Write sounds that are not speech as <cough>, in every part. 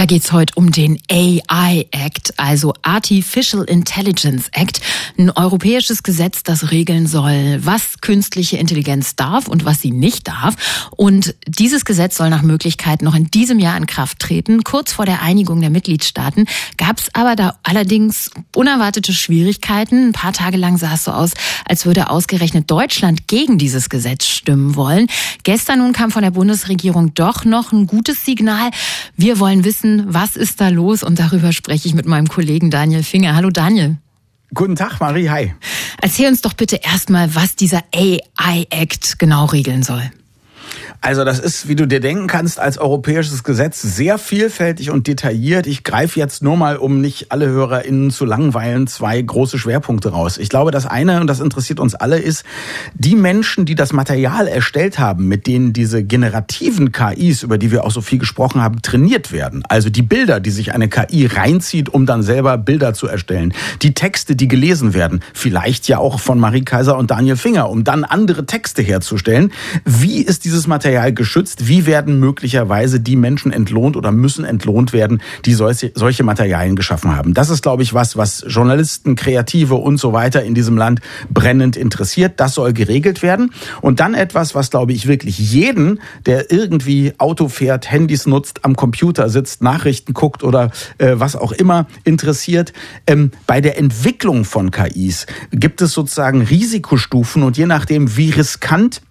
Da geht's heute um den AI Act, also Artificial Intelligence Act, ein europäisches Gesetz, das regeln soll, was künstliche Intelligenz darf und was sie nicht darf. Und dieses Gesetz soll nach Möglichkeit noch in diesem Jahr in Kraft treten. Kurz vor der Einigung der Mitgliedstaaten gab's aber da allerdings unerwartete Schwierigkeiten. Ein paar Tage lang sah es so aus, als würde ausgerechnet Deutschland gegen dieses Gesetz stimmen wollen. Gestern nun kam von der Bundesregierung doch noch ein gutes Signal. Wir wollen wissen, wissen, was ist da los? Und darüber spreche ich mit meinem Kollegen Daniel Finger. Hallo Daniel. Guten Tag, Marie. Hi. Erzähl uns doch bitte erstmal, was dieser AI Act genau regeln soll. Also das ist, wie du dir denken kannst, als europäisches Gesetz sehr vielfältig und detailliert. Ich greife jetzt nur mal, um nicht alle HörerInnen zu langweilen, zwei große Schwerpunkte raus. Ich glaube, das eine, und das interessiert uns alle, ist, die Menschen, die das Material erstellt haben, mit denen diese generativen KIs, über die wir auch so viel gesprochen haben, trainiert werden. Also die Bilder, die sich eine KI reinzieht, um dann selber Bilder zu erstellen. Die Texte, die gelesen werden. Vielleicht ja auch von Marie Kaiser und Daniel Finger, um dann andere Texte herzustellen. Wie ist dieses Material Material geschützt? Wie werden möglicherweise die Menschen entlohnt oder müssen entlohnt werden, die solche, solche Materialien geschaffen haben? Das ist, glaube ich, was, was Journalisten, Kreative und so weiter in diesem Land brennend interessiert. Das soll geregelt werden. Und dann etwas, was, glaube ich, wirklich jeden, der irgendwie Auto fährt, Handys nutzt, am Computer sitzt, Nachrichten guckt oder äh, was auch immer interessiert. Ähm, bei der Entwicklung von KIs gibt es sozusagen Risikostufen und je nachdem, wie riskant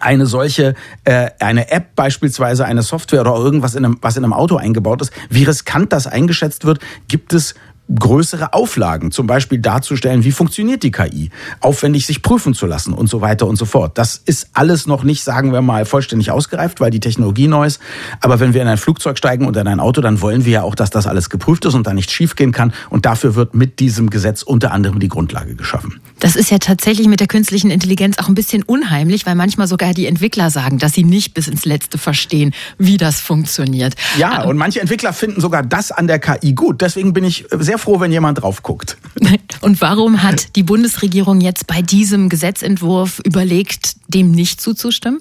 eine solche äh, eine App beispielsweise eine Software oder irgendwas in einem was in einem Auto eingebaut ist, wie riskant das eingeschätzt wird, gibt es größere Auflagen, zum Beispiel darzustellen, wie funktioniert die KI, aufwendig sich prüfen zu lassen und so weiter und so fort. Das ist alles noch nicht, sagen wir mal, vollständig ausgereift, weil die Technologie neu ist. Aber wenn wir in ein Flugzeug steigen oder in ein Auto, dann wollen wir ja auch, dass das alles geprüft ist und da nicht schiefgehen kann. Und dafür wird mit diesem Gesetz unter anderem die Grundlage geschaffen. Das ist ja tatsächlich mit der künstlichen Intelligenz auch ein bisschen unheimlich, weil manchmal sogar die Entwickler sagen, dass sie nicht bis ins Letzte verstehen, wie das funktioniert. Ja, und manche Entwickler finden sogar das an der KI gut. Deswegen bin ich sehr sehr froh, wenn jemand drauf guckt. <laughs> Und warum hat die Bundesregierung jetzt bei diesem Gesetzentwurf überlegt, dem nicht zuzustimmen?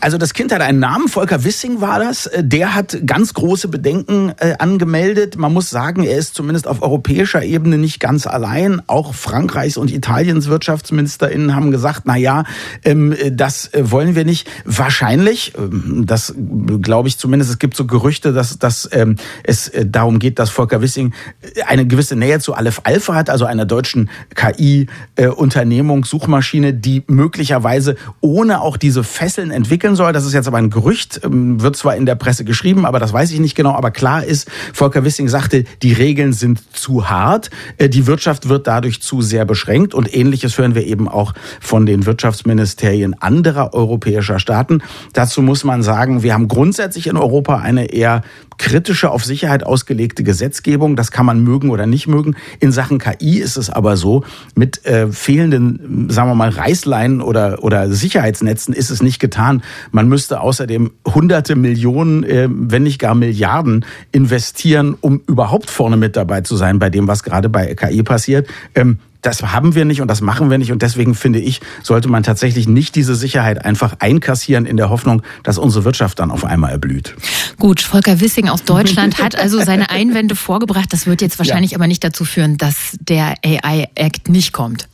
Also das Kind hat einen Namen, Volker Wissing war das. Äh, der hat ganz große Bedenken äh, angemeldet. Man muss sagen, er ist zumindest auf europäischer Ebene nicht ganz allein. Auch Frankreichs und Italiens WirtschaftsministerInnen haben gesagt, na ja, ähm, das äh, wollen wir nicht. Wahrscheinlich, ähm, das glaube ich zumindest, es gibt so Gerüchte, dass, dass ähm, es darum geht, dass Volker Wissing eine gewisse Nähe zu Aleph Alpha hat, also einer deutschen KI-Unternehmung, Suchmaschine, die möglicherweise ohne auch diese Fesseln entwickeln soll. Das ist jetzt aber ein Gerücht, wird zwar in der Presse geschrieben, aber das weiß ich nicht genau. Aber klar ist, Volker Wissing sagte, die Regeln sind zu hart, äh, die Wirtschaft wird dadurch zu sehr beschränkt und ähnliches hören wir eben auch von den Wirtschaftsministerien anderer europäischer Staaten. Dazu muss man sagen, wir haben grundsätzlich in Europa eine eher kritische, auf Sicherheit ausgelegte Gesetzgebung. Das kann man mögen oder nicht mögen. In Sachen KI ist es aber so, mit äh, fehlenden, sagen wir mal, Reißleinen oder, oder Sicherheitsnetzen ist es nicht getan. Man müsste außerdem hunderte Millionen, äh, wenn nicht gar Milliarden investieren, um überhaupt vorne mit dabei zu sein bei dem, was gerade bei KI passiert. Ähm, das haben wir nicht und das machen wir nicht. Und deswegen finde ich, sollte man tatsächlich nicht diese Sicherheit einfach einkassieren in der Hoffnung, dass unsere Wirtschaft dann auf einmal erblüht. Gut, Volker Wissing aus Deutschland hat also seine Einwände vorgebracht. Das wird jetzt wahrscheinlich ja. aber nicht dazu führen, dass der AI-Act nicht kommt.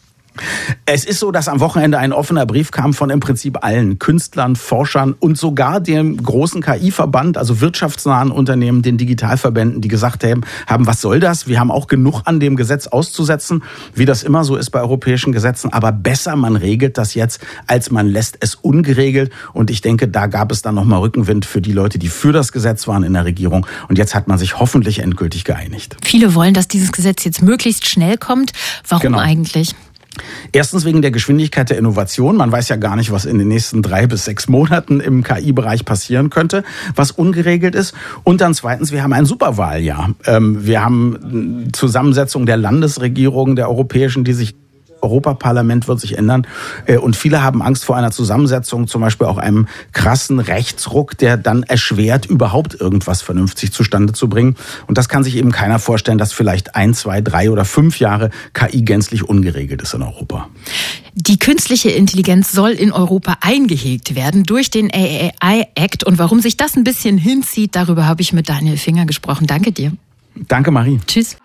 Es ist so, dass am Wochenende ein offener Brief kam von im Prinzip allen Künstlern, Forschern und sogar dem großen KI-Verband, also wirtschaftsnahen Unternehmen, den Digitalverbänden, die gesagt haben, haben, was soll das? Wir haben auch genug an dem Gesetz auszusetzen, wie das immer so ist bei europäischen Gesetzen. Aber besser, man regelt das jetzt, als man lässt es ungeregelt. Und ich denke, da gab es dann nochmal Rückenwind für die Leute, die für das Gesetz waren in der Regierung. Und jetzt hat man sich hoffentlich endgültig geeinigt. Viele wollen, dass dieses Gesetz jetzt möglichst schnell kommt. Warum genau. eigentlich? Erstens wegen der Geschwindigkeit der Innovation. Man weiß ja gar nicht, was in den nächsten drei bis sechs Monaten im KI-Bereich passieren könnte, was ungeregelt ist. Und dann zweitens, wir haben ein Superwahljahr. Ähm, wir haben Zusammensetzung der Landesregierungen der europäischen, die sich Europaparlament wird sich ändern. Äh, und viele haben Angst vor einer Zusammensetzung, zum Beispiel auch einem krassen Rechtsruck, der dann erschwert, überhaupt irgendwas vernünftig zustande zu bringen. Und das kann sich eben keiner vorstellen, dass vielleicht ein, zwei, drei oder fünf Jahre KI gänzlich ungeregelt ist in Europa. Die künstliche Intelligenz soll in Europa eingehegt werden durch den AI Act. Und warum sich das ein bisschen hinzieht, darüber habe ich mit Daniel Finger gesprochen. Danke dir. Danke, Marie. Tschüss.